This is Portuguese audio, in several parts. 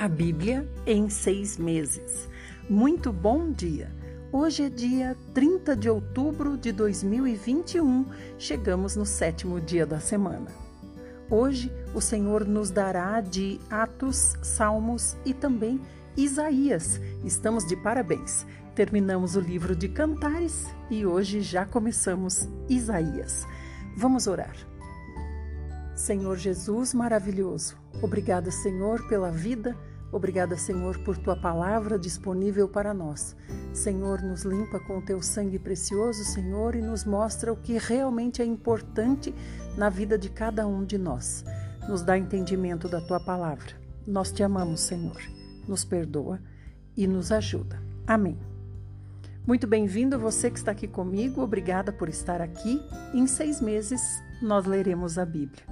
A Bíblia em seis meses. Muito bom dia! Hoje é dia 30 de outubro de 2021, chegamos no sétimo dia da semana. Hoje o Senhor nos dará de Atos, Salmos e também Isaías. Estamos de parabéns. Terminamos o livro de Cantares e hoje já começamos Isaías. Vamos orar. Senhor Jesus maravilhoso, obrigada, Senhor, pela vida, obrigada, Senhor, por tua palavra disponível para nós. Senhor, nos limpa com o teu sangue precioso, Senhor, e nos mostra o que realmente é importante na vida de cada um de nós. Nos dá entendimento da tua palavra. Nós te amamos, Senhor. Nos perdoa e nos ajuda. Amém. Muito bem-vindo você que está aqui comigo, obrigada por estar aqui. Em seis meses nós leremos a Bíblia.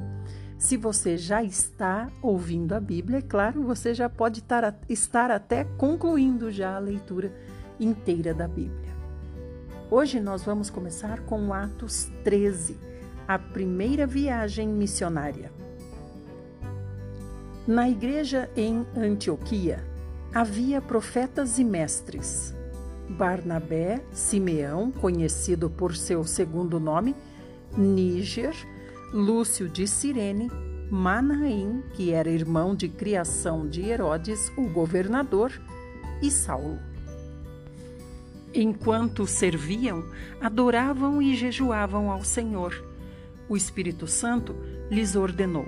Se você já está ouvindo a Bíblia, é claro, você já pode estar até concluindo já a leitura inteira da Bíblia. Hoje nós vamos começar com Atos 13, a primeira viagem missionária. Na igreja em Antioquia havia profetas e mestres. Barnabé, Simeão, conhecido por seu segundo nome, Níger, Lúcio de Cirene, Manaim, que era irmão de criação de Herodes, o governador, e Saulo. Enquanto serviam, adoravam e jejuavam ao Senhor. O Espírito Santo lhes ordenou: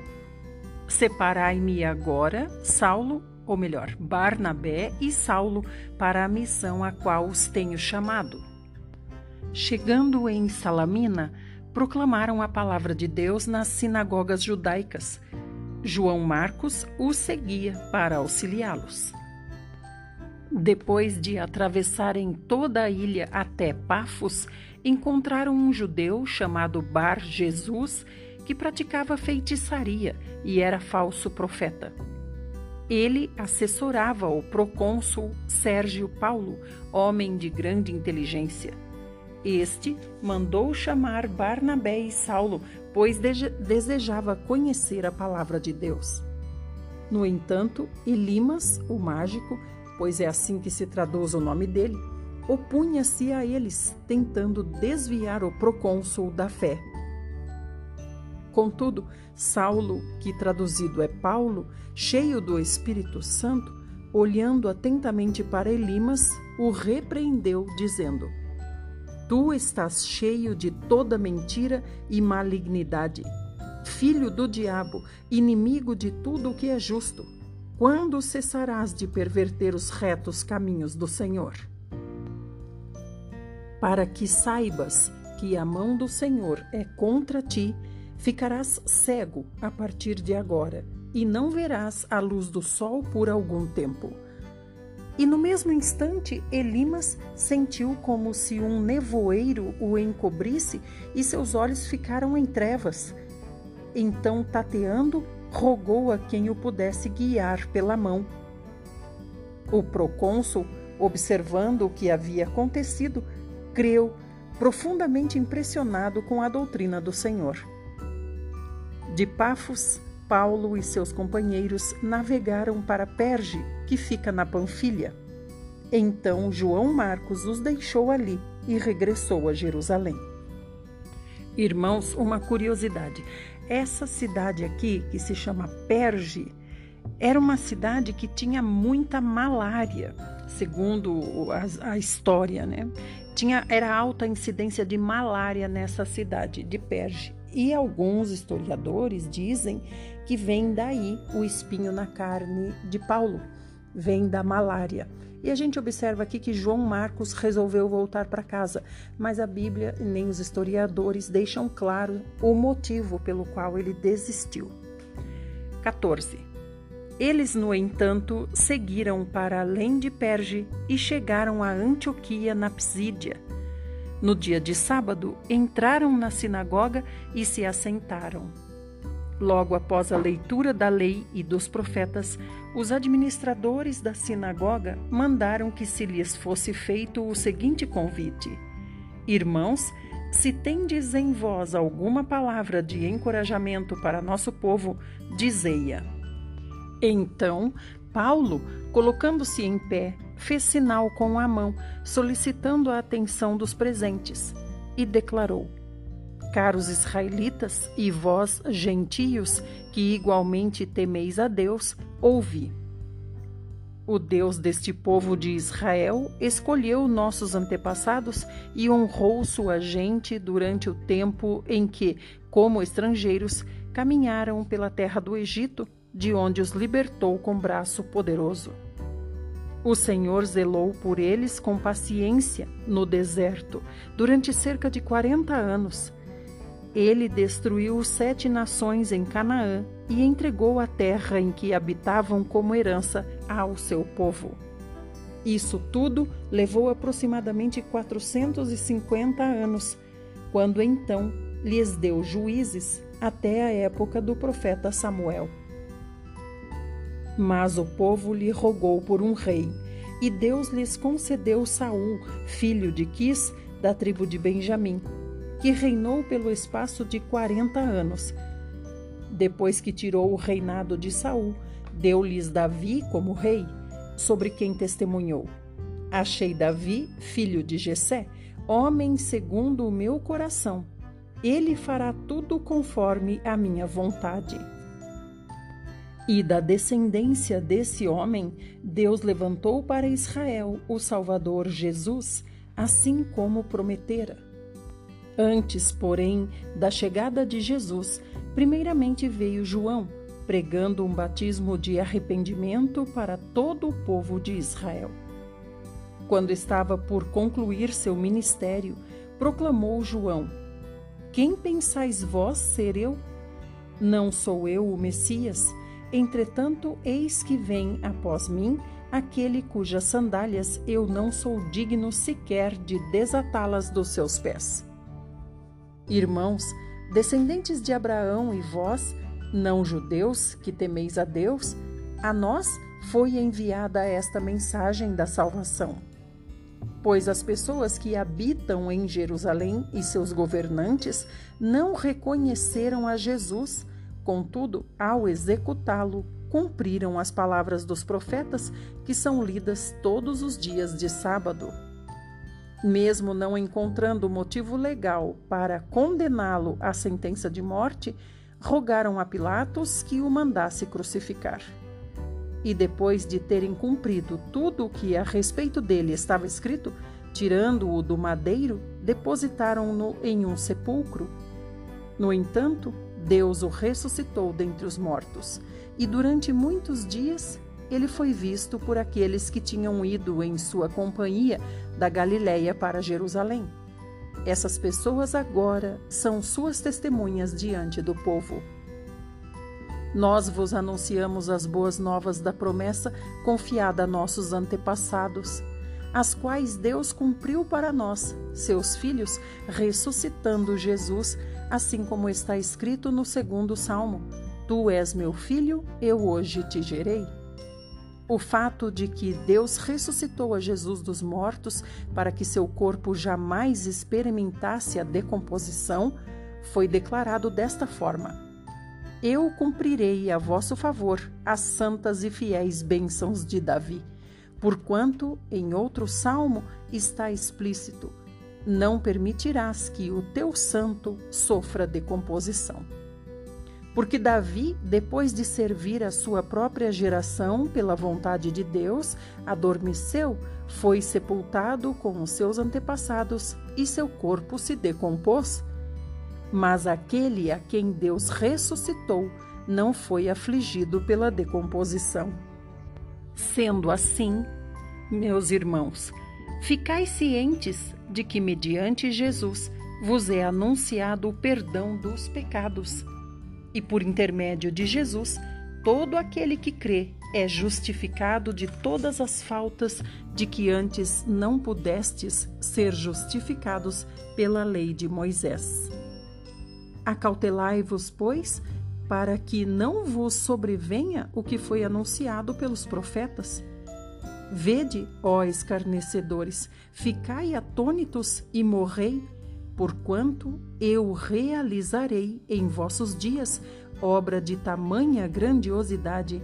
Separai-me agora, Saulo, ou melhor, Barnabé e Saulo, para a missão a qual os tenho chamado. Chegando em Salamina, proclamaram a palavra de Deus nas sinagogas judaicas. João Marcos os seguia para auxiliá-los. Depois de atravessarem toda a ilha até Pafos, encontraram um judeu chamado Bar Jesus que praticava feitiçaria e era falso profeta. Ele assessorava o procônsul Sérgio Paulo, homem de grande inteligência. Este mandou chamar Barnabé e Saulo, pois desejava conhecer a palavra de Deus. No entanto, Elimas, o mágico, pois é assim que se traduz o nome dele, opunha-se a eles, tentando desviar o procônsul da fé. Contudo, Saulo, que traduzido é Paulo, cheio do Espírito Santo, olhando atentamente para Elimas, o repreendeu, dizendo: Tu estás cheio de toda mentira e malignidade. Filho do diabo, inimigo de tudo o que é justo, quando cessarás de perverter os retos caminhos do Senhor? Para que saibas que a mão do Senhor é contra ti, ficarás cego a partir de agora e não verás a luz do sol por algum tempo. E no mesmo instante, Elimas sentiu como se um nevoeiro o encobrisse e seus olhos ficaram em trevas. Então, tateando, rogou a quem o pudesse guiar pela mão. O procônsul, observando o que havia acontecido, creu, profundamente impressionado com a doutrina do Senhor. De Pafos, Paulo e seus companheiros navegaram para Perge, que fica na Panfilha. Então João Marcos os deixou ali e regressou a Jerusalém. Irmãos, uma curiosidade: essa cidade aqui, que se chama Perge, era uma cidade que tinha muita malária, segundo a, a história, né? Tinha, era alta a incidência de malária nessa cidade de Perge. E alguns historiadores dizem que vem daí o espinho na carne de Paulo, vem da malária. E a gente observa aqui que João Marcos resolveu voltar para casa, mas a Bíblia nem os historiadores deixam claro o motivo pelo qual ele desistiu. 14. Eles, no entanto, seguiram para além de Perge e chegaram a Antioquia na Psídia no dia de sábado, entraram na sinagoga e se assentaram. Logo após a leitura da lei e dos profetas, os administradores da sinagoga mandaram que se lhes fosse feito o seguinte convite: Irmãos, se tendes em vós alguma palavra de encorajamento para nosso povo, dizei-a. Então Paulo, colocando-se em pé, fez sinal com a mão, solicitando a atenção dos presentes, e declarou: Caros israelitas e vós, gentios, que igualmente temeis a Deus, ouvi. O Deus deste povo de Israel escolheu nossos antepassados e honrou sua gente durante o tempo em que, como estrangeiros, caminharam pela terra do Egito, de onde os libertou com braço poderoso. O Senhor zelou por eles com paciência no deserto durante cerca de quarenta anos ele destruiu sete nações em Canaã e entregou a terra em que habitavam como herança ao seu povo. Isso tudo levou aproximadamente 450 anos, quando então lhes deu juízes até a época do profeta Samuel. Mas o povo lhe rogou por um rei, e Deus lhes concedeu Saul, filho de Quis, da tribo de Benjamim que reinou pelo espaço de quarenta anos. Depois que tirou o reinado de Saul, deu-lhes Davi como rei, sobre quem testemunhou: Achei Davi, filho de Jessé, homem segundo o meu coração. Ele fará tudo conforme a minha vontade. E da descendência desse homem, Deus levantou para Israel o Salvador Jesus, assim como prometera. Antes, porém, da chegada de Jesus, primeiramente veio João, pregando um batismo de arrependimento para todo o povo de Israel. Quando estava por concluir seu ministério, proclamou João: Quem pensais vós ser eu? Não sou eu o Messias, entretanto, eis que vem após mim aquele cujas sandálias eu não sou digno sequer de desatá-las dos seus pés. Irmãos, descendentes de Abraão e vós, não judeus, que temeis a Deus, a nós foi enviada esta mensagem da salvação. Pois as pessoas que habitam em Jerusalém e seus governantes não reconheceram a Jesus, contudo, ao executá-lo, cumpriram as palavras dos profetas que são lidas todos os dias de sábado. Mesmo não encontrando motivo legal para condená-lo à sentença de morte, rogaram a Pilatos que o mandasse crucificar. E depois de terem cumprido tudo o que a respeito dele estava escrito, tirando-o do madeiro, depositaram-no em um sepulcro. No entanto, Deus o ressuscitou dentre os mortos, e durante muitos dias ele foi visto por aqueles que tinham ido em sua companhia da Galiléia para Jerusalém. Essas pessoas agora são suas testemunhas diante do povo. Nós vos anunciamos as boas novas da promessa confiada a nossos antepassados, as quais Deus cumpriu para nós, seus filhos, ressuscitando Jesus, assim como está escrito no segundo salmo: Tu és meu filho, eu hoje te gerei. O fato de que Deus ressuscitou a Jesus dos mortos para que seu corpo jamais experimentasse a decomposição foi declarado desta forma: Eu cumprirei a vosso favor as santas e fiéis bênçãos de Davi, porquanto em outro salmo está explícito: Não permitirás que o teu santo sofra decomposição. Porque Davi, depois de servir a sua própria geração pela vontade de Deus, adormeceu, foi sepultado com os seus antepassados e seu corpo se decompôs. Mas aquele a quem Deus ressuscitou não foi afligido pela decomposição. Sendo assim, meus irmãos, ficai cientes de que, mediante Jesus, vos é anunciado o perdão dos pecados e por intermédio de Jesus, todo aquele que crê é justificado de todas as faltas de que antes não pudestes ser justificados pela lei de Moisés. Acautelai-vos, pois, para que não vos sobrevenha o que foi anunciado pelos profetas. Vede, ó escarnecedores, ficai atônitos e morrei porquanto eu realizarei em vossos dias obra de tamanha grandiosidade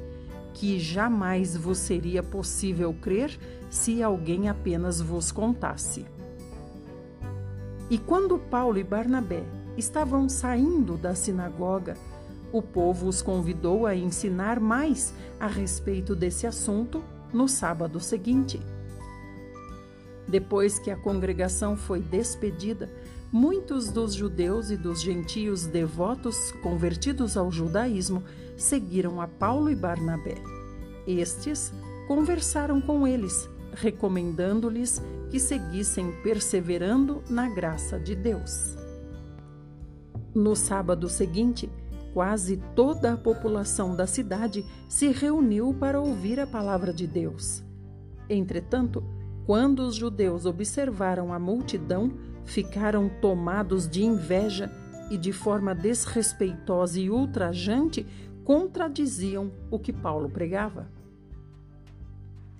que jamais vos seria possível crer se alguém apenas vos contasse. E quando Paulo e Barnabé estavam saindo da sinagoga, o povo os convidou a ensinar mais a respeito desse assunto no sábado seguinte. Depois que a congregação foi despedida, muitos dos judeus e dos gentios devotos convertidos ao judaísmo seguiram a Paulo e Barnabé. Estes conversaram com eles, recomendando-lhes que seguissem perseverando na graça de Deus. No sábado seguinte, quase toda a população da cidade se reuniu para ouvir a palavra de Deus. Entretanto, quando os judeus observaram a multidão, ficaram tomados de inveja e, de forma desrespeitosa e ultrajante, contradiziam o que Paulo pregava.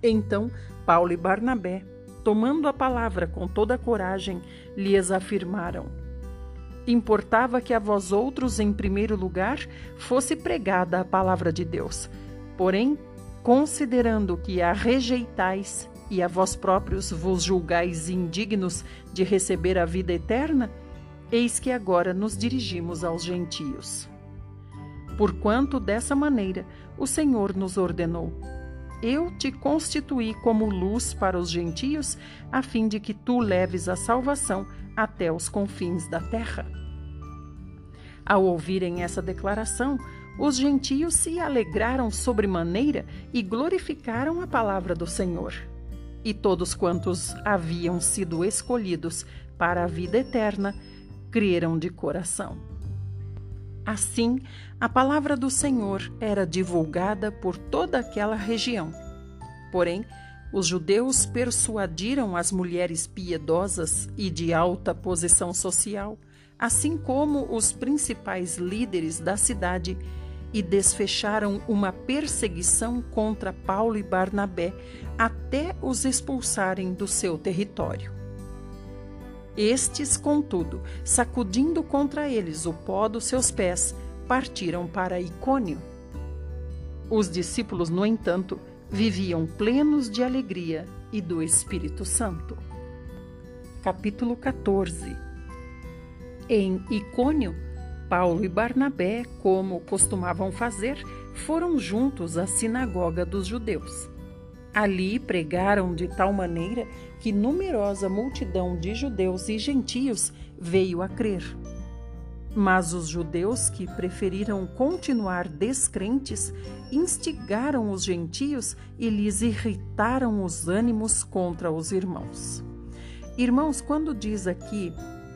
Então, Paulo e Barnabé, tomando a palavra com toda a coragem, lhes afirmaram: Importava que a vós outros, em primeiro lugar, fosse pregada a palavra de Deus. Porém, considerando que a rejeitais e a vós próprios vos julgais indignos de receber a vida eterna, eis que agora nos dirigimos aos gentios. Porquanto dessa maneira o Senhor nos ordenou: Eu te constituí como luz para os gentios, a fim de que tu leves a salvação até os confins da terra. Ao ouvirem essa declaração, os gentios se alegraram sobremaneira e glorificaram a palavra do Senhor e todos quantos haviam sido escolhidos para a vida eterna creram de coração. Assim, a palavra do Senhor era divulgada por toda aquela região. Porém, os judeus persuadiram as mulheres piedosas e de alta posição social, assim como os principais líderes da cidade, e desfecharam uma perseguição contra Paulo e Barnabé até os expulsarem do seu território. Estes, contudo, sacudindo contra eles o pó dos seus pés, partiram para Icônio. Os discípulos, no entanto, viviam plenos de alegria e do Espírito Santo. Capítulo 14 Em Icônio, Paulo e Barnabé, como costumavam fazer, foram juntos à sinagoga dos judeus. Ali pregaram de tal maneira que numerosa multidão de judeus e gentios veio a crer. Mas os judeus que preferiram continuar descrentes instigaram os gentios e lhes irritaram os ânimos contra os irmãos. Irmãos, quando diz aqui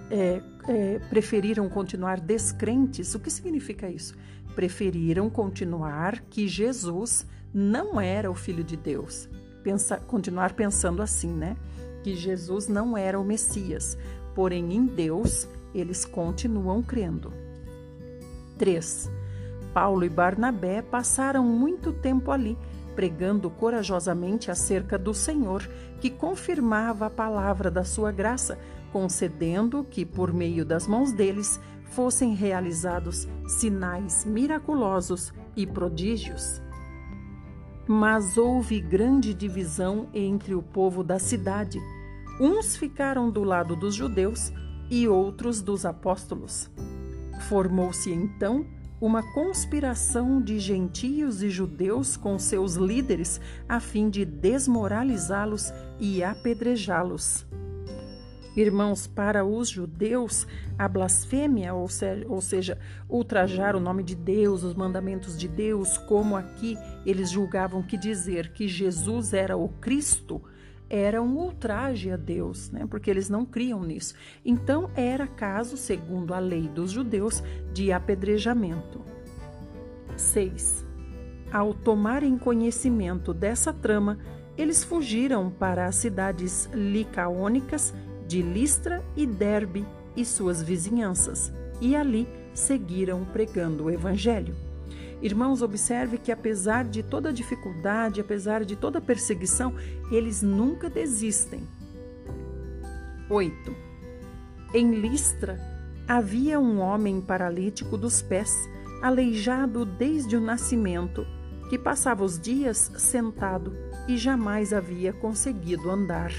é, é, preferiram continuar descrentes. O que significa isso? Preferiram continuar que Jesus não era o Filho de Deus. Pensa, continuar pensando assim, né? Que Jesus não era o Messias. Porém, em Deus, eles continuam crendo. 3. Paulo e Barnabé passaram muito tempo ali, pregando corajosamente acerca do Senhor, que confirmava a palavra da sua graça, concedendo que, por meio das mãos deles, fossem realizados sinais miraculosos e prodígios. Mas houve grande divisão entre o povo da cidade. Uns ficaram do lado dos judeus e outros dos apóstolos. Formou-se então uma conspiração de gentios e judeus com seus líderes a fim de desmoralizá-los e apedrejá-los. Irmãos, para os judeus, a blasfêmia, ou seja, ultrajar o nome de Deus, os mandamentos de Deus, como aqui eles julgavam que dizer que Jesus era o Cristo, era um ultraje a Deus, né? porque eles não criam nisso. Então, era caso, segundo a lei dos judeus, de apedrejamento. 6. Ao tomarem conhecimento dessa trama, eles fugiram para as cidades licaônicas de Listra e Derbe e suas vizinhanças, e ali seguiram pregando o Evangelho. Irmãos, observe que apesar de toda dificuldade, apesar de toda perseguição, eles nunca desistem. 8. Em Listra havia um homem paralítico dos pés, aleijado desde o nascimento, que passava os dias sentado e jamais havia conseguido andar.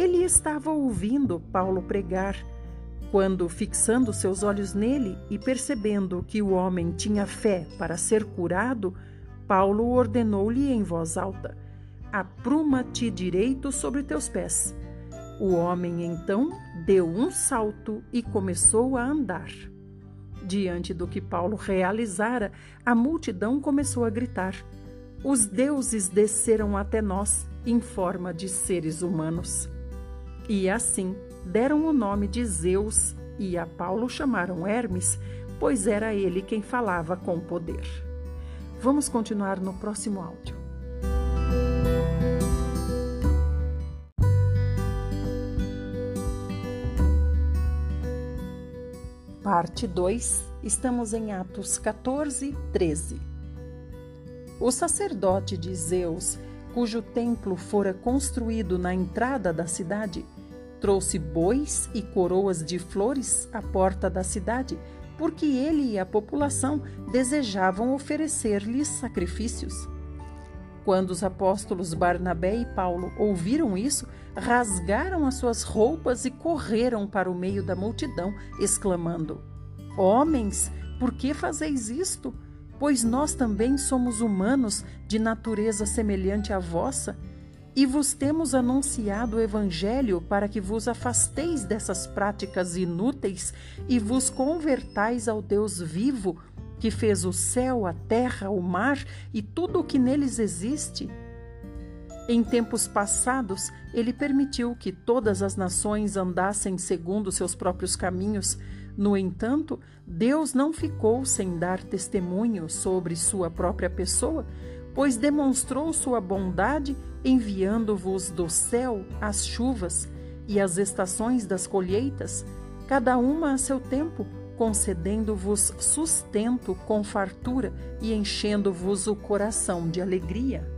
Ele estava ouvindo Paulo pregar, quando, fixando seus olhos nele e percebendo que o homem tinha fé para ser curado, Paulo ordenou-lhe em voz alta: Apruma-te direito sobre teus pés. O homem então deu um salto e começou a andar. Diante do que Paulo realizara, a multidão começou a gritar: Os deuses desceram até nós em forma de seres humanos. E assim deram o nome de Zeus e a Paulo chamaram Hermes, pois era ele quem falava com poder. Vamos continuar no próximo áudio. Parte 2, estamos em Atos 14, 13. O sacerdote de Zeus, cujo templo fora construído na entrada da cidade, trouxe bois e coroas de flores à porta da cidade, porque ele e a população desejavam oferecer-lhes sacrifícios. Quando os apóstolos Barnabé e Paulo ouviram isso, rasgaram as suas roupas e correram para o meio da multidão, exclamando: Homens, por que fazeis isto? Pois nós também somos humanos de natureza semelhante à vossa, e vos temos anunciado o Evangelho para que vos afasteis dessas práticas inúteis e vos convertais ao Deus vivo que fez o céu, a terra, o mar e tudo o que neles existe. Em tempos passados, ele permitiu que todas as nações andassem segundo seus próprios caminhos. No entanto, Deus não ficou sem dar testemunho sobre sua própria pessoa, pois demonstrou sua bondade enviando-vos do céu as chuvas e as estações das colheitas, cada uma a seu tempo concedendo-vos sustento com fartura e enchendo-vos o coração de alegria.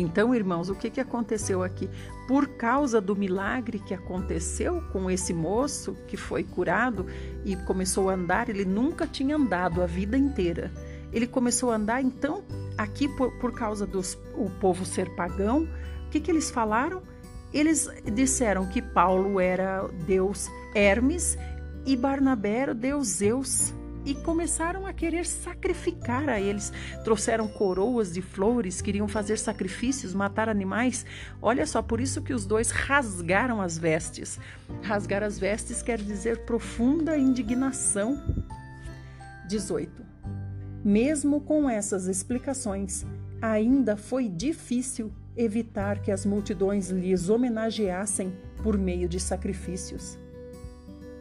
Então, irmãos, o que, que aconteceu aqui? Por causa do milagre que aconteceu com esse moço que foi curado e começou a andar, ele nunca tinha andado a vida inteira. Ele começou a andar, então, aqui por, por causa do povo ser pagão, o que, que eles falaram? Eles disseram que Paulo era Deus Hermes e Barnabé era deus Zeus e começaram a querer sacrificar a eles. Trouxeram coroas de flores, queriam fazer sacrifícios, matar animais. Olha só, por isso que os dois rasgaram as vestes. Rasgar as vestes quer dizer profunda indignação. 18. Mesmo com essas explicações, ainda foi difícil evitar que as multidões lhes homenageassem por meio de sacrifícios.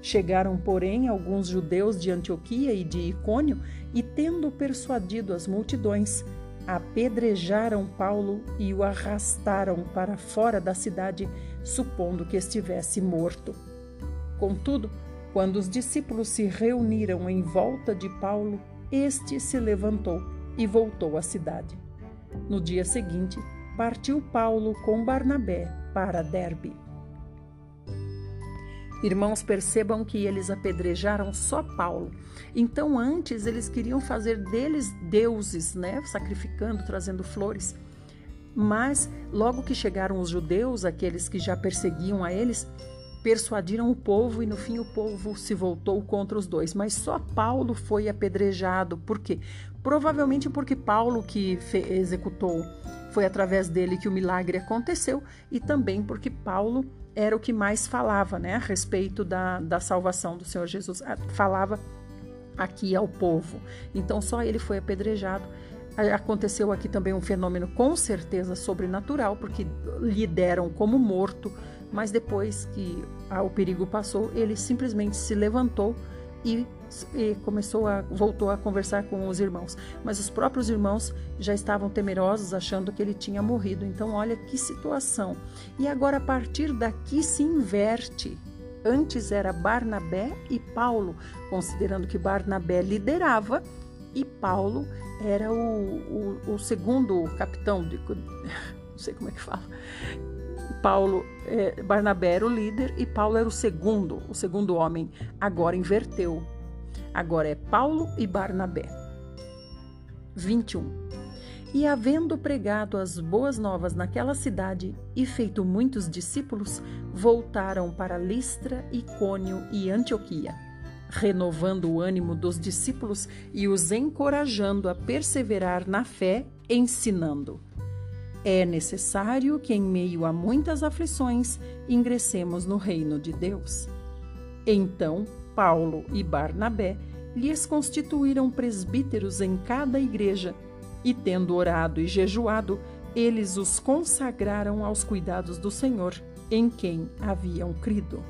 Chegaram, porém, alguns judeus de Antioquia e de Icônio e, tendo persuadido as multidões, apedrejaram Paulo e o arrastaram para fora da cidade, supondo que estivesse morto. Contudo, quando os discípulos se reuniram em volta de Paulo, este se levantou e voltou à cidade. No dia seguinte, partiu Paulo com Barnabé para Derbe. Irmãos, percebam que eles apedrejaram só Paulo. Então, antes eles queriam fazer deles deuses, né? Sacrificando, trazendo flores. Mas, logo que chegaram os judeus, aqueles que já perseguiam a eles, persuadiram o povo e no fim o povo se voltou contra os dois. Mas só Paulo foi apedrejado. Por quê? Provavelmente porque Paulo que executou foi através dele que o milagre aconteceu e também porque Paulo era o que mais falava né, a respeito da, da salvação do Senhor Jesus. Falava aqui ao povo. Então só ele foi apedrejado. Aconteceu aqui também um fenômeno com certeza sobrenatural, porque lhe deram como morto, mas depois que o perigo passou, ele simplesmente se levantou e, e, começou a voltou a conversar com os irmãos. Mas os próprios irmãos já estavam temerosos, achando que ele tinha morrido. Então, olha que situação. E agora a partir daqui se inverte. Antes era Barnabé e Paulo, considerando que Barnabé liderava e Paulo era o, o, o segundo capitão, de, não sei como é que fala, Paulo, é, Barnabé era o líder e Paulo era o segundo, o segundo homem. Agora inverteu. Agora é Paulo e Barnabé. 21. E havendo pregado as boas novas naquela cidade e feito muitos discípulos, voltaram para Listra, Icônio e Antioquia, renovando o ânimo dos discípulos e os encorajando a perseverar na fé, ensinando. É necessário que, em meio a muitas aflições, ingressemos no reino de Deus. Então, Paulo e Barnabé lhes constituíram presbíteros em cada igreja e, tendo orado e jejuado, eles os consagraram aos cuidados do Senhor, em quem haviam crido.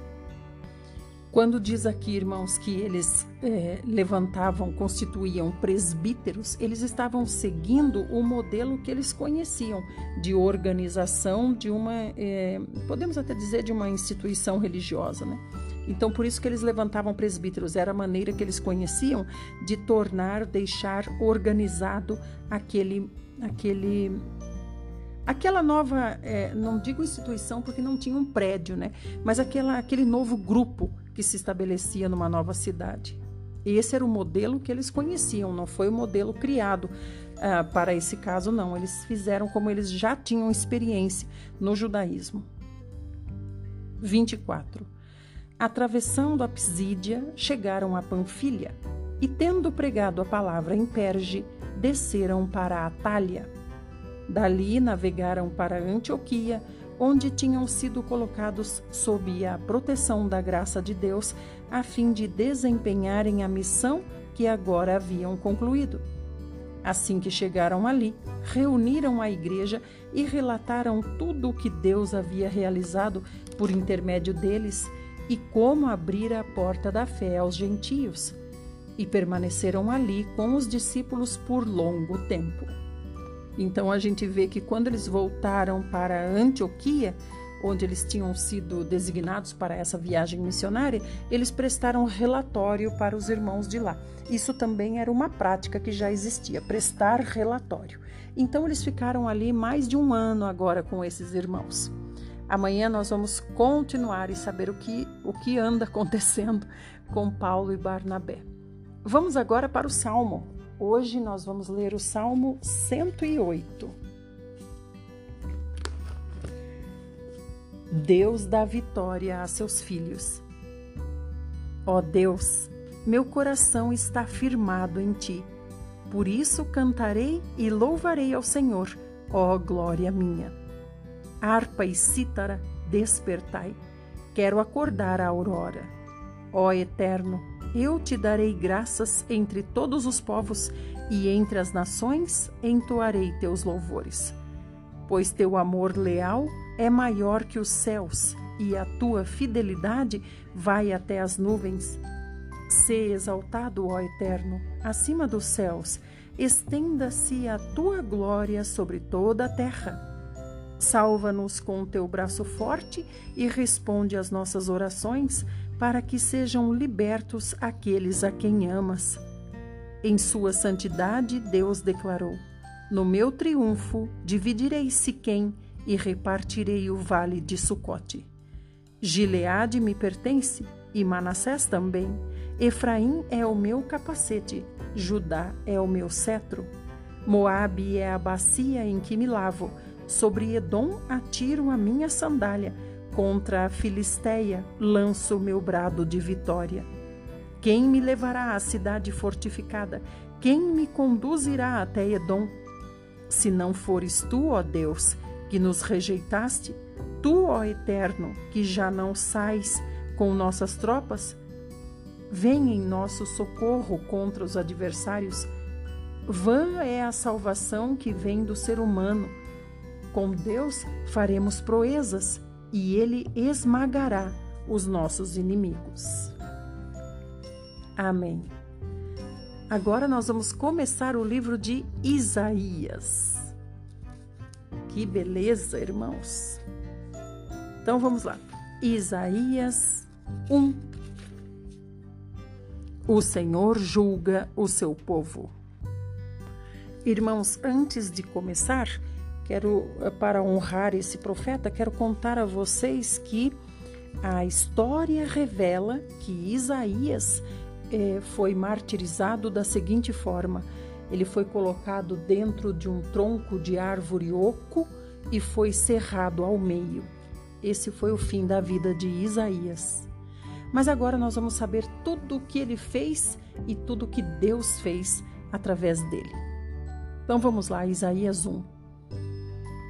Quando diz aqui, irmãos, que eles é, levantavam, constituíam presbíteros, eles estavam seguindo o modelo que eles conheciam de organização de uma, é, podemos até dizer, de uma instituição religiosa, né? Então, por isso que eles levantavam presbíteros, era a maneira que eles conheciam de tornar, deixar organizado aquele, aquele, aquela nova, é, não digo instituição porque não tinha um prédio, né? Mas aquela, aquele novo grupo que se estabelecia numa nova cidade. Esse era o modelo que eles conheciam, não foi o modelo criado uh, para esse caso, não. Eles fizeram como eles já tinham experiência no judaísmo. 24 atravessando a Psídia, chegaram a Panfilha e, tendo pregado a palavra em Perge, desceram para Atália. Dali navegaram para Antioquia, onde tinham sido colocados sob a proteção da graça de Deus, a fim de desempenharem a missão que agora haviam concluído. Assim que chegaram ali, reuniram a igreja e relataram tudo o que Deus havia realizado por intermédio deles e como abrir a porta da fé aos gentios, e permaneceram ali com os discípulos por longo tempo. Então a gente vê que quando eles voltaram para Antioquia, onde eles tinham sido designados para essa viagem missionária, eles prestaram relatório para os irmãos de lá. Isso também era uma prática que já existia, prestar relatório. Então eles ficaram ali mais de um ano agora com esses irmãos. Amanhã nós vamos continuar e saber o que, o que anda acontecendo com Paulo e Barnabé. Vamos agora para o Salmo. Hoje nós vamos ler o Salmo 108. Deus dá vitória a seus filhos. Ó Deus, meu coração está firmado em ti. Por isso cantarei e louvarei ao Senhor, ó glória minha harpa e cítara, despertai. Quero acordar a aurora. Ó Eterno, eu te darei graças entre todos os povos e entre as nações entoarei teus louvores. Pois teu amor leal é maior que os céus e a tua fidelidade vai até as nuvens. Sê exaltado, ó Eterno, acima dos céus, estenda-se a tua glória sobre toda a terra. Salva-nos com o teu braço forte e responde às nossas orações, para que sejam libertos aqueles a quem amas. Em sua santidade, Deus declarou: No meu triunfo dividirei Siquém e repartirei o vale de Sucote. Gileade me pertence e Manassés também. Efraim é o meu capacete, Judá é o meu cetro. Moabe é a bacia em que me lavo Sobre Edom atiro a minha sandália, contra a Filisteia lanço o meu brado de vitória. Quem me levará à cidade fortificada? Quem me conduzirá até Edom? Se não fores tu, ó Deus, que nos rejeitaste, tu, ó Eterno, que já não sais com nossas tropas, vem em nosso socorro contra os adversários. Vã é a salvação que vem do ser humano com Deus faremos proezas e Ele esmagará os nossos inimigos. Amém. Agora nós vamos começar o livro de Isaías. Que beleza, irmãos! Então vamos lá. Isaías 1 O Senhor julga o seu povo. Irmãos, antes de começar, Quero, eh, para honrar esse profeta, quero contar a vocês que a história revela que Isaías eh, foi martirizado da seguinte forma: Ele foi colocado dentro de um tronco de árvore oco e foi cerrado ao meio. Esse foi o fim da vida de Isaías. Mas agora nós vamos saber tudo o que ele fez e tudo o que Deus fez através dele. Então vamos lá, Isaías 1.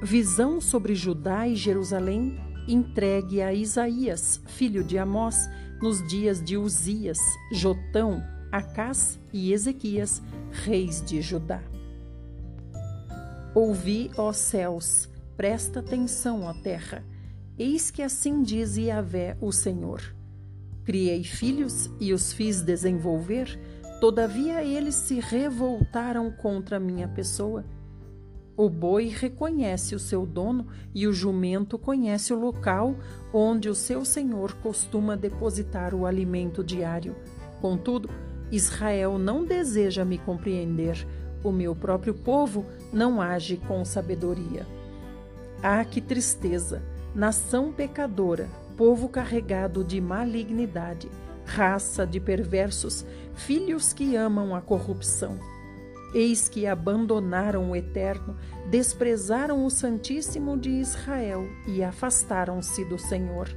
Visão sobre Judá e Jerusalém entregue a Isaías, filho de Amós, nos dias de Uzias, Jotão, Acás e Ezequias, reis de Judá. Ouvi, ó céus, presta atenção, ó terra. Eis que assim diz Yahvé, o Senhor. Criei filhos e os fiz desenvolver, todavia eles se revoltaram contra minha pessoa. O boi reconhece o seu dono e o jumento conhece o local onde o seu senhor costuma depositar o alimento diário. Contudo, Israel não deseja me compreender. O meu próprio povo não age com sabedoria. Ah, que tristeza! Nação pecadora, povo carregado de malignidade, raça de perversos, filhos que amam a corrupção. Eis que abandonaram o Eterno, desprezaram o Santíssimo de Israel e afastaram-se do Senhor.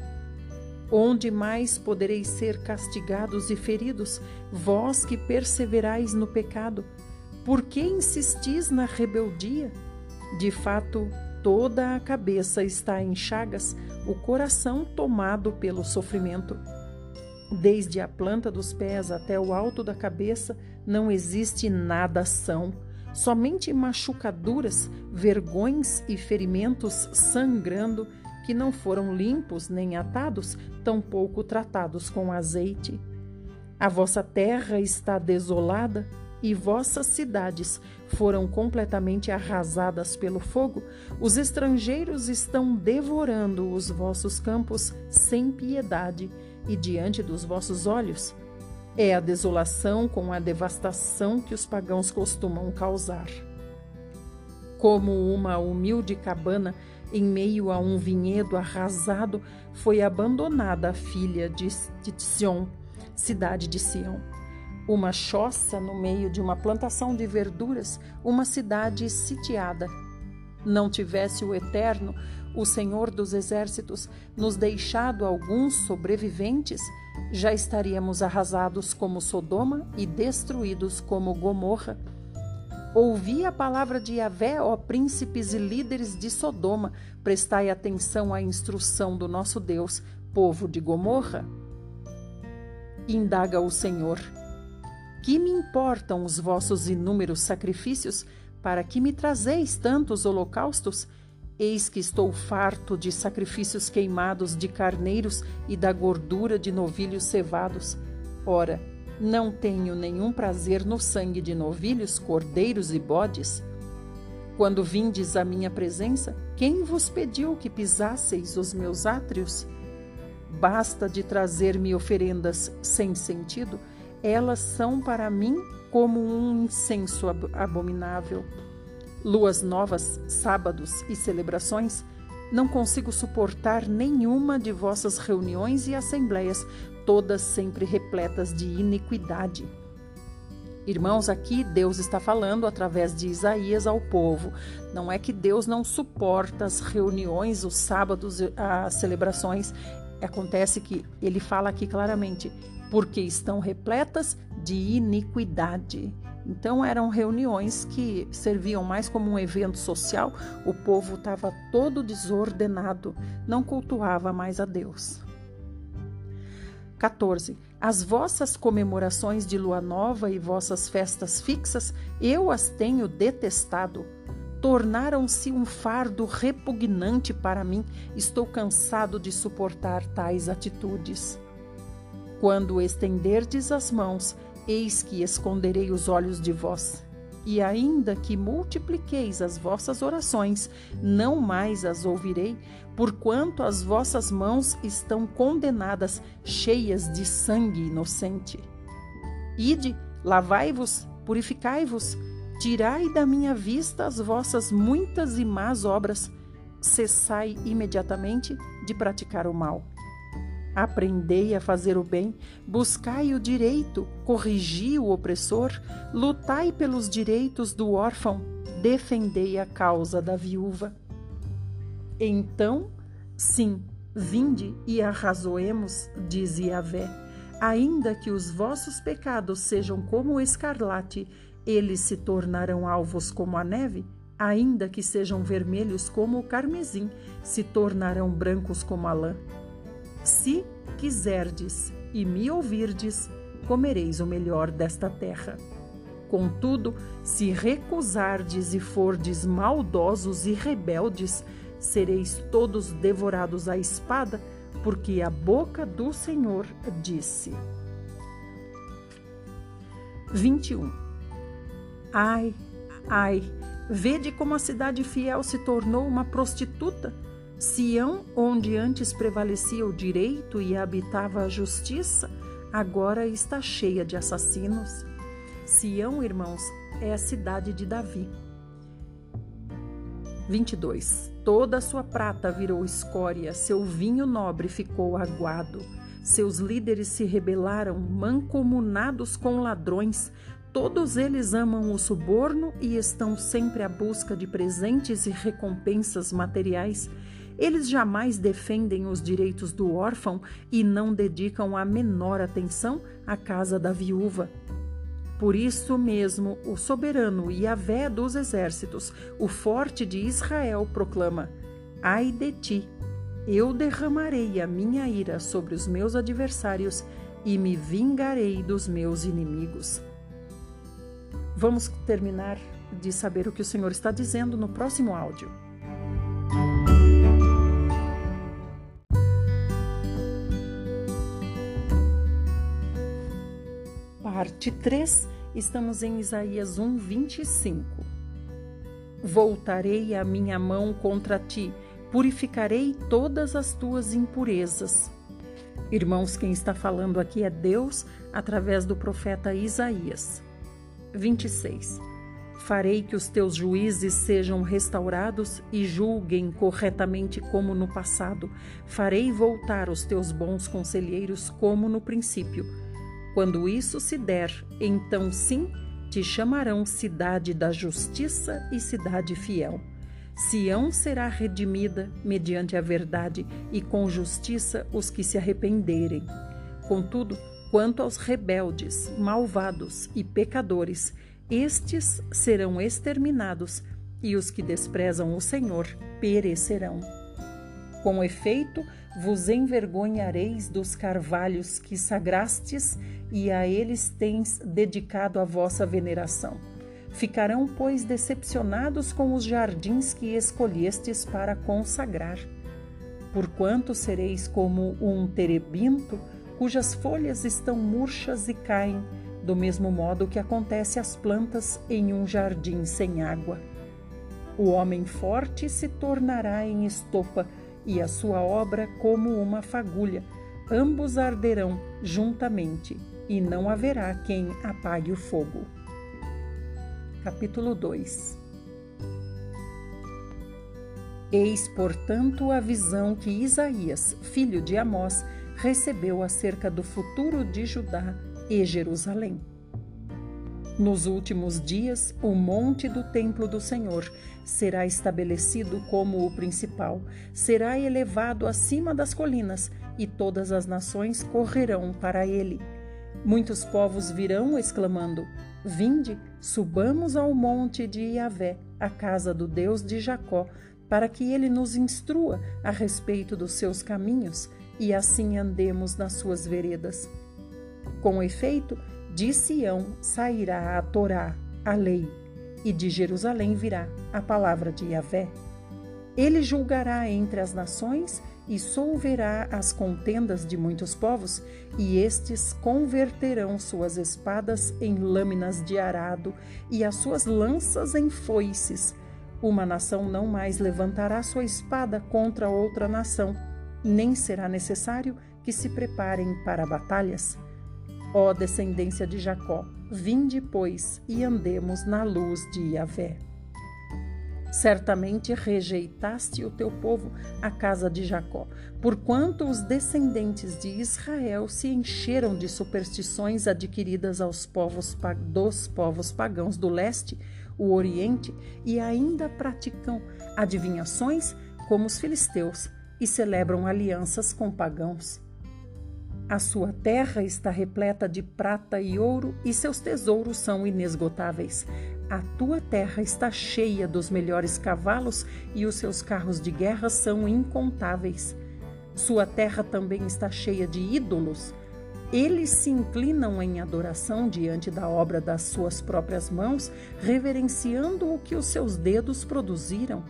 Onde mais podereis ser castigados e feridos, vós que perseverais no pecado? Por que insistis na rebeldia? De fato, toda a cabeça está em chagas, o coração tomado pelo sofrimento. Desde a planta dos pés até o alto da cabeça, não existe nada são, somente machucaduras, vergões e ferimentos sangrando que não foram limpos nem atados, tampouco tratados com azeite. A vossa terra está desolada e vossas cidades foram completamente arrasadas pelo fogo. Os estrangeiros estão devorando os vossos campos sem piedade e diante dos vossos olhos. É a desolação com a devastação que os pagãos costumam causar. Como uma humilde cabana em meio a um vinhedo arrasado, foi abandonada a filha de, de Sion, cidade de Sião. Uma choça no meio de uma plantação de verduras, uma cidade sitiada. Não tivesse o Eterno, o Senhor dos Exércitos, nos deixado alguns sobreviventes, já estaríamos arrasados como Sodoma e destruídos como Gomorra Ouvi a palavra de Yahvé, ó príncipes e líderes de Sodoma, prestai atenção à instrução do nosso Deus, povo de Gomorra. Indaga o Senhor: Que me importam os vossos inúmeros sacrifícios, para que me trazeis tantos holocaustos? Eis que estou farto de sacrifícios queimados de carneiros e da gordura de novilhos cevados. Ora, não tenho nenhum prazer no sangue de novilhos, cordeiros e bodes. Quando vindes à minha presença, quem vos pediu que pisasseis os meus átrios? Basta de trazer-me oferendas sem sentido, elas são para mim como um incenso abominável. Luas novas, sábados e celebrações, não consigo suportar nenhuma de vossas reuniões e assembleias, todas sempre repletas de iniquidade. Irmãos, aqui Deus está falando através de Isaías ao povo. Não é que Deus não suporta as reuniões, os sábados, as celebrações. Acontece que ele fala aqui claramente, porque estão repletas de iniquidade. Então eram reuniões que serviam mais como um evento social. O povo estava todo desordenado, não cultuava mais a Deus. 14. As vossas comemorações de lua nova e vossas festas fixas, eu as tenho detestado. Tornaram-se um fardo repugnante para mim. Estou cansado de suportar tais atitudes. Quando estenderdes as mãos, eis que esconderei os olhos de vós. E ainda que multipliqueis as vossas orações, não mais as ouvirei, porquanto as vossas mãos estão condenadas, cheias de sangue inocente. Ide, lavai-vos, purificai-vos, tirai da minha vista as vossas muitas e más obras, cessai imediatamente de praticar o mal. Aprendei a fazer o bem, buscai o direito, corrigi o opressor, lutai pelos direitos do órfão, defendei a causa da viúva. Então, sim, vinde e arrazoemos, diz Yahvé. Ainda que os vossos pecados sejam como o escarlate, eles se tornarão alvos como a neve, ainda que sejam vermelhos como o carmesim, se tornarão brancos como a lã. Se quiserdes e me ouvirdes, comereis o melhor desta terra. Contudo, se recusardes e fordes maldosos e rebeldes, sereis todos devorados à espada, porque a boca do Senhor disse. 21. Ai, ai, vede como a cidade fiel se tornou uma prostituta? Sião, onde antes prevalecia o direito e habitava a justiça, agora está cheia de assassinos. Sião, irmãos, é a cidade de Davi. 22. Toda a sua prata virou escória, seu vinho nobre ficou aguado. Seus líderes se rebelaram, mancomunados com ladrões. Todos eles amam o suborno e estão sempre à busca de presentes e recompensas materiais. Eles jamais defendem os direitos do órfão e não dedicam a menor atenção à casa da viúva. Por isso mesmo, o soberano Yahvé dos exércitos, o forte de Israel, proclama: Ai de ti! Eu derramarei a minha ira sobre os meus adversários e me vingarei dos meus inimigos. Vamos terminar de saber o que o Senhor está dizendo no próximo áudio. Parte 3, estamos em Isaías 1, 25. Voltarei a minha mão contra ti, purificarei todas as tuas impurezas. Irmãos, quem está falando aqui é Deus através do profeta Isaías. 26. Farei que os teus juízes sejam restaurados e julguem corretamente como no passado. Farei voltar os teus bons conselheiros como no princípio quando isso se der, então sim te chamarão cidade da justiça e cidade fiel. Sião será redimida mediante a verdade e com justiça os que se arrependerem. Contudo, quanto aos rebeldes, malvados e pecadores, estes serão exterminados e os que desprezam o Senhor perecerão. Com efeito, vos envergonhareis dos carvalhos que sagrastes e a eles tens dedicado a vossa veneração. Ficarão, pois, decepcionados com os jardins que escolhestes para consagrar. Porquanto sereis como um terebinto, cujas folhas estão murchas e caem, do mesmo modo que acontece às plantas em um jardim sem água. O homem forte se tornará em estopa, e a sua obra como uma fagulha. Ambos arderão juntamente, e não haverá quem apague o fogo. Capítulo 2 Eis, portanto, a visão que Isaías, filho de Amós, recebeu acerca do futuro de Judá e Jerusalém. Nos últimos dias, o monte do templo do Senhor será estabelecido como o principal, será elevado acima das colinas, e todas as nações correrão para ele. Muitos povos virão exclamando: Vinde, subamos ao monte de Iavé, a casa do Deus de Jacó, para que ele nos instrua a respeito dos seus caminhos e assim andemos nas suas veredas. Com efeito, de Sião sairá a Torá, a lei, e de Jerusalém virá a palavra de Yahvé. Ele julgará entre as nações e solverá as contendas de muitos povos, e estes converterão suas espadas em lâminas de arado e as suas lanças em foices. Uma nação não mais levantará sua espada contra outra nação, nem será necessário que se preparem para batalhas. Ó descendência de Jacó, vinde, pois, e andemos na luz de Yahvé. Certamente rejeitaste o teu povo, a casa de Jacó, porquanto os descendentes de Israel se encheram de superstições adquiridas aos povos dos povos pagãos do leste, o oriente, e ainda praticam adivinhações como os filisteus e celebram alianças com pagãos. A sua terra está repleta de prata e ouro, e seus tesouros são inesgotáveis. A tua terra está cheia dos melhores cavalos, e os seus carros de guerra são incontáveis. Sua terra também está cheia de ídolos. Eles se inclinam em adoração diante da obra das suas próprias mãos, reverenciando o que os seus dedos produziram.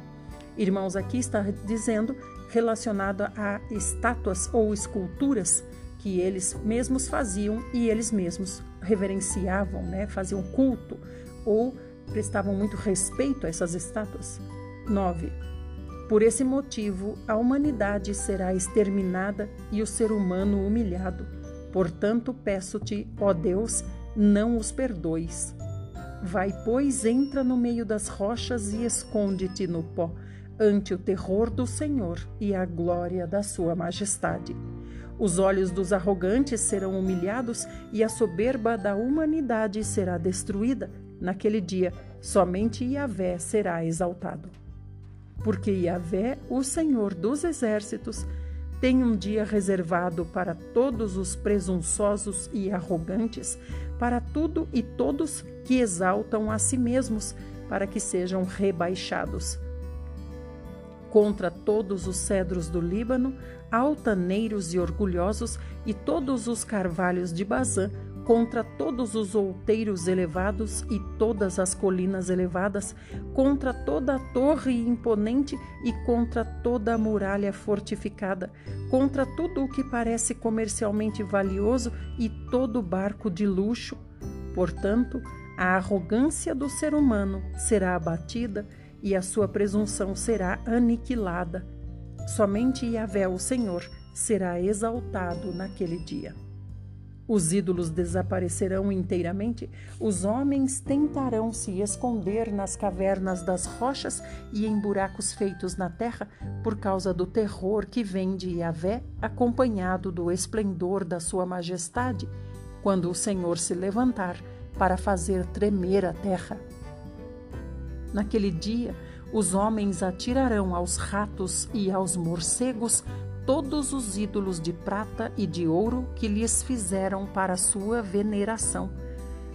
Irmãos, aqui está dizendo relacionado a estátuas ou esculturas que eles mesmos faziam e eles mesmos reverenciavam, né? faziam culto ou prestavam muito respeito a essas estátuas. 9. Por esse motivo, a humanidade será exterminada e o ser humano humilhado. Portanto, peço-te, ó Deus, não os perdoes. Vai, pois, entra no meio das rochas e esconde-te no pó, ante o terror do Senhor e a glória da sua majestade. Os olhos dos arrogantes serão humilhados e a soberba da humanidade será destruída. Naquele dia, somente Yahvé será exaltado. Porque Yahvé, o Senhor dos exércitos, tem um dia reservado para todos os presunçosos e arrogantes, para tudo e todos que exaltam a si mesmos, para que sejam rebaixados contra todos os cedros do Líbano, altaneiros e orgulhosos, e todos os carvalhos de Bazã, contra todos os outeiros elevados e todas as colinas elevadas, contra toda a torre imponente e contra toda a muralha fortificada, contra tudo o que parece comercialmente valioso e todo barco de luxo. Portanto, a arrogância do ser humano será abatida e a sua presunção será aniquilada. Somente Yahvé, o Senhor, será exaltado naquele dia. Os ídolos desaparecerão inteiramente, os homens tentarão se esconder nas cavernas das rochas e em buracos feitos na terra por causa do terror que vem de Yahvé, acompanhado do esplendor da sua majestade, quando o Senhor se levantar para fazer tremer a terra. Naquele dia, os homens atirarão aos ratos e aos morcegos todos os ídolos de prata e de ouro que lhes fizeram para sua veneração,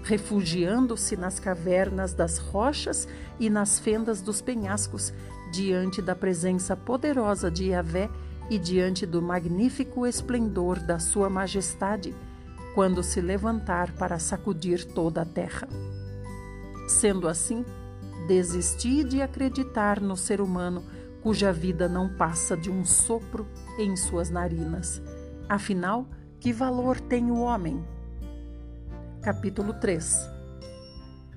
refugiando-se nas cavernas das rochas e nas fendas dos penhascos, diante da presença poderosa de Yahvé e diante do magnífico esplendor da sua majestade, quando se levantar para sacudir toda a terra. Sendo assim, Desisti de acreditar no ser humano cuja vida não passa de um sopro em suas narinas. Afinal, que valor tem o homem? Capítulo 3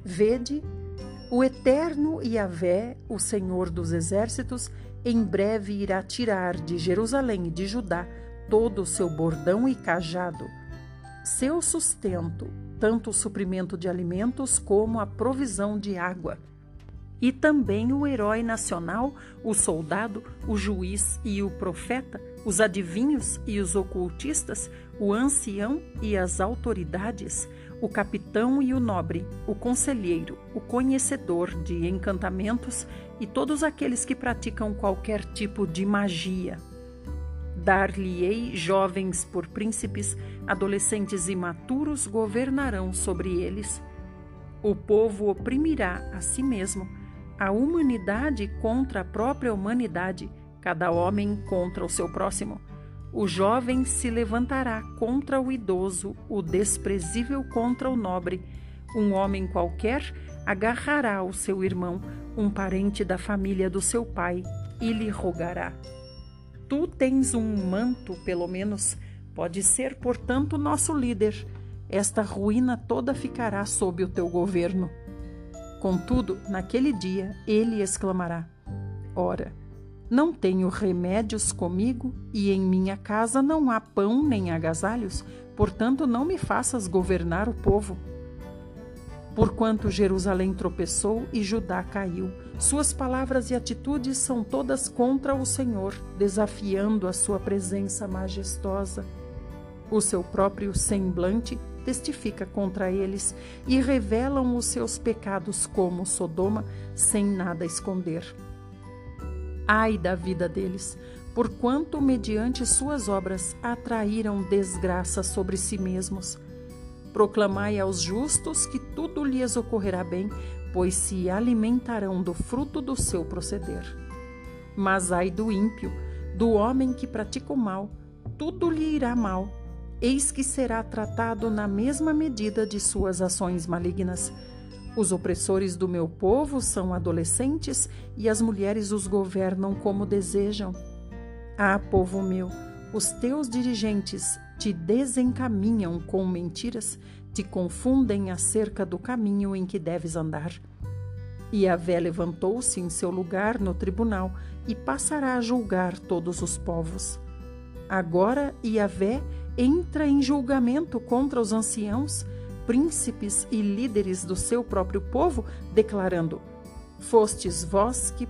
Vede, o eterno Yahvé, o Senhor dos exércitos, em breve irá tirar de Jerusalém e de Judá todo o seu bordão e cajado, seu sustento, tanto o suprimento de alimentos como a provisão de água e também o herói nacional, o soldado, o juiz e o profeta, os adivinhos e os ocultistas, o ancião e as autoridades, o capitão e o nobre, o conselheiro, o conhecedor de encantamentos e todos aqueles que praticam qualquer tipo de magia. Dar-lhe-ei jovens por príncipes, adolescentes imaturos governarão sobre eles. O povo oprimirá a si mesmo a humanidade contra a própria humanidade, cada homem contra o seu próximo. O jovem se levantará contra o idoso, o desprezível contra o nobre. Um homem qualquer agarrará o seu irmão, um parente da família do seu pai, e lhe rogará: Tu tens um manto, pelo menos, pode ser, portanto, nosso líder. Esta ruína toda ficará sob o teu governo. Contudo, naquele dia ele exclamará: Ora, não tenho remédios comigo e em minha casa não há pão nem agasalhos, portanto não me faças governar o povo. Porquanto Jerusalém tropeçou e Judá caiu, suas palavras e atitudes são todas contra o Senhor, desafiando a sua presença majestosa. O seu próprio semblante testifica contra eles e revelam os seus pecados como Sodoma, sem nada esconder. Ai da vida deles, porquanto, mediante suas obras, atraíram desgraça sobre si mesmos. Proclamai aos justos que tudo lhes ocorrerá bem, pois se alimentarão do fruto do seu proceder. Mas ai do ímpio, do homem que pratica o mal, tudo lhe irá mal. Eis que será tratado na mesma medida de suas ações malignas os opressores do meu povo são adolescentes e as mulheres os governam como desejam. Ah, povo meu, os teus dirigentes te desencaminham com mentiras, te confundem acerca do caminho em que deves andar. E Avé levantou-se em seu lugar no tribunal e passará a julgar todos os povos. Agora Iavé entra em julgamento contra os anciãos príncipes e líderes do seu próprio povo, declarando: Fostes vós que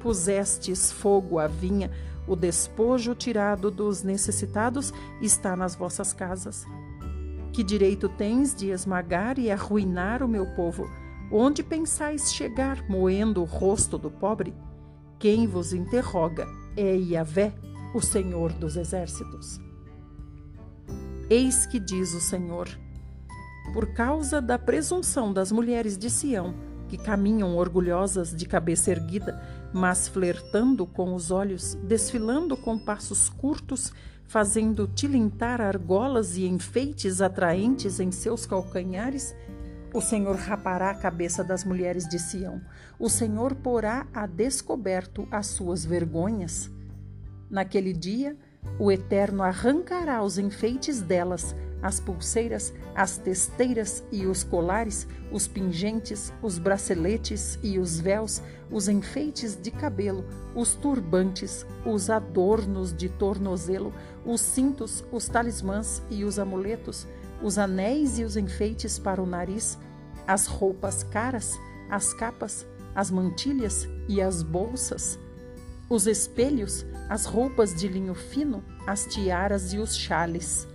pusestes fogo à vinha, o despojo tirado dos necessitados está nas vossas casas. Que direito tens de esmagar e arruinar o meu povo? Onde pensais chegar, moendo o rosto do pobre? Quem vos interroga é Yahvé, o Senhor dos exércitos. Eis que diz o Senhor: por causa da presunção das mulheres de Sião, que caminham orgulhosas de cabeça erguida, mas flertando com os olhos, desfilando com passos curtos, fazendo tilintar argolas e enfeites atraentes em seus calcanhares, o Senhor rapará a cabeça das mulheres de Sião. O Senhor porá a descoberto as suas vergonhas. Naquele dia, o Eterno arrancará os enfeites delas, as pulseiras, as testeiras e os colares, os pingentes, os braceletes e os véus, os enfeites de cabelo, os turbantes, os adornos de tornozelo, os cintos, os talismãs e os amuletos, os anéis e os enfeites para o nariz, as roupas caras, as capas, as mantilhas e as bolsas, os espelhos, as roupas de linho fino, as tiaras e os chales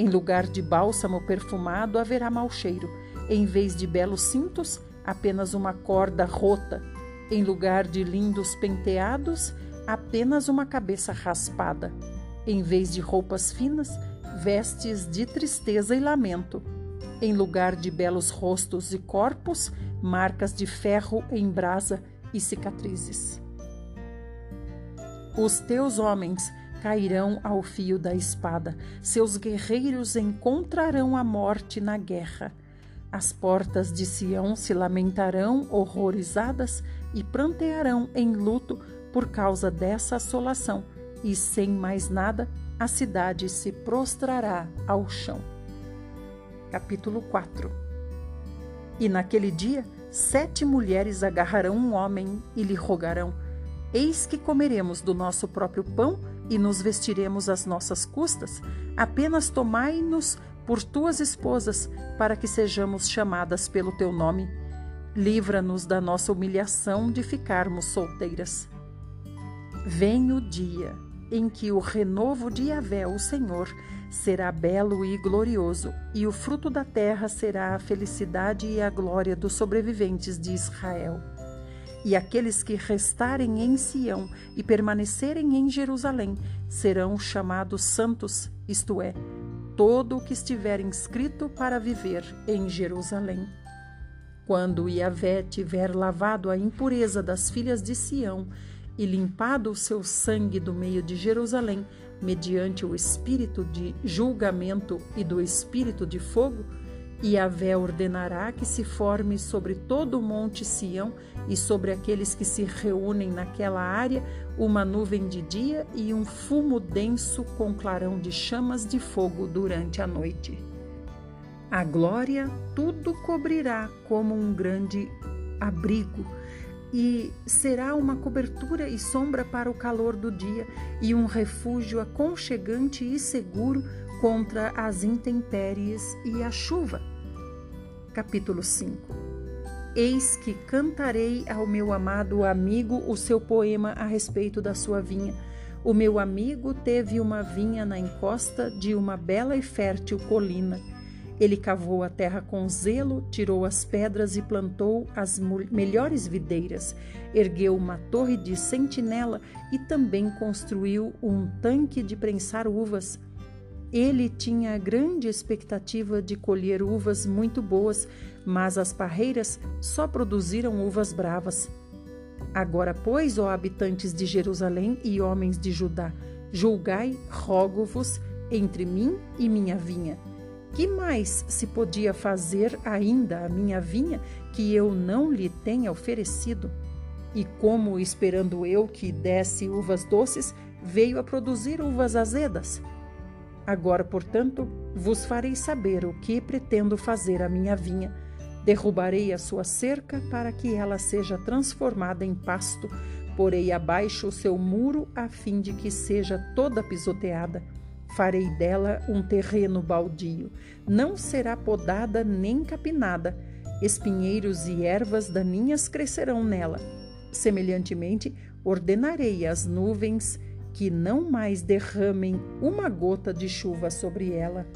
em lugar de bálsamo perfumado haverá mau cheiro. Em vez de belos cintos, apenas uma corda rota. Em lugar de lindos penteados, apenas uma cabeça raspada. Em vez de roupas finas, vestes de tristeza e lamento. Em lugar de belos rostos e corpos, marcas de ferro em brasa e cicatrizes. Os teus homens cairão ao fio da espada, seus guerreiros encontrarão a morte na guerra. As portas de Sião se lamentarão horrorizadas e prantearão em luto por causa dessa assolação, e sem mais nada, a cidade se prostrará ao chão. Capítulo 4 E naquele dia, sete mulheres agarrarão um homem e lhe rogarão: Eis que comeremos do nosso próprio pão e nos vestiremos às nossas custas, apenas tomai-nos por tuas esposas, para que sejamos chamadas pelo teu nome. Livra-nos da nossa humilhação de ficarmos solteiras. Vem o dia em que o renovo de Yahvé, o Senhor, será belo e glorioso, e o fruto da terra será a felicidade e a glória dos sobreviventes de Israel. E aqueles que restarem em Sião e permanecerem em Jerusalém serão chamados santos, isto é, todo o que estiver inscrito para viver em Jerusalém. Quando Yahvé tiver lavado a impureza das filhas de Sião e limpado o seu sangue do meio de Jerusalém, mediante o espírito de julgamento e do espírito de fogo, e Yahvé ordenará que se forme sobre todo o monte Sião e sobre aqueles que se reúnem naquela área uma nuvem de dia e um fumo denso com clarão de chamas de fogo durante a noite. A glória tudo cobrirá como um grande abrigo e será uma cobertura e sombra para o calor do dia e um refúgio aconchegante e seguro contra as intempéries e a chuva. Capítulo 5. Eis que cantarei ao meu amado amigo o seu poema a respeito da sua vinha. O meu amigo teve uma vinha na encosta de uma bela e fértil colina. Ele cavou a terra com zelo, tirou as pedras e plantou as melhores videiras, ergueu uma torre de sentinela e também construiu um tanque de prensar uvas. Ele tinha grande expectativa de colher uvas muito boas, mas as parreiras só produziram uvas bravas. Agora, pois, ó habitantes de Jerusalém e homens de Judá, julgai, rogo-vos, entre mim e minha vinha que mais se podia fazer ainda a minha vinha que eu não lhe tenha oferecido? E como, esperando eu que desse uvas doces, veio a produzir uvas azedas? Agora, portanto, vos farei saber o que pretendo fazer à minha vinha. Derrubarei a sua cerca para que ela seja transformada em pasto, porei abaixo o seu muro a fim de que seja toda pisoteada Farei dela um terreno baldio. Não será podada nem capinada. Espinheiros e ervas daninhas crescerão nela. Semelhantemente, ordenarei às nuvens que não mais derramem uma gota de chuva sobre ela.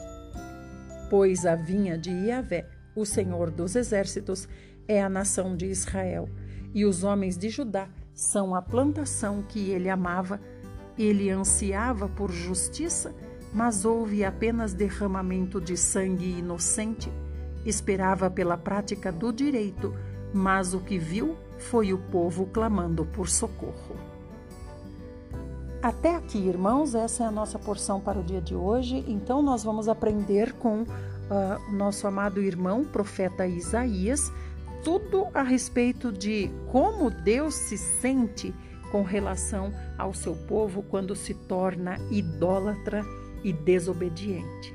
Pois a vinha de Iavé, o Senhor dos Exércitos, é a nação de Israel, e os homens de Judá são a plantação que ele amava ele ansiava por justiça, mas houve apenas derramamento de sangue inocente. Esperava pela prática do direito, mas o que viu foi o povo clamando por socorro. Até aqui, irmãos, essa é a nossa porção para o dia de hoje. Então, nós vamos aprender com uh, o nosso amado irmão, profeta Isaías, tudo a respeito de como Deus se sente com relação ao seu povo quando se torna idólatra e desobediente.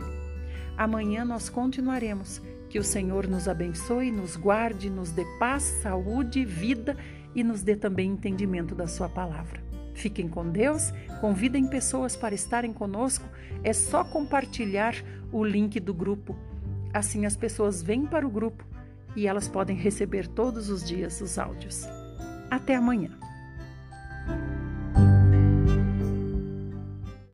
Amanhã nós continuaremos. Que o Senhor nos abençoe, nos guarde, nos dê paz, saúde, vida e nos dê também entendimento da Sua palavra. Fiquem com Deus, convidem pessoas para estarem conosco. É só compartilhar o link do grupo. Assim as pessoas vêm para o grupo e elas podem receber todos os dias os áudios. Até amanhã.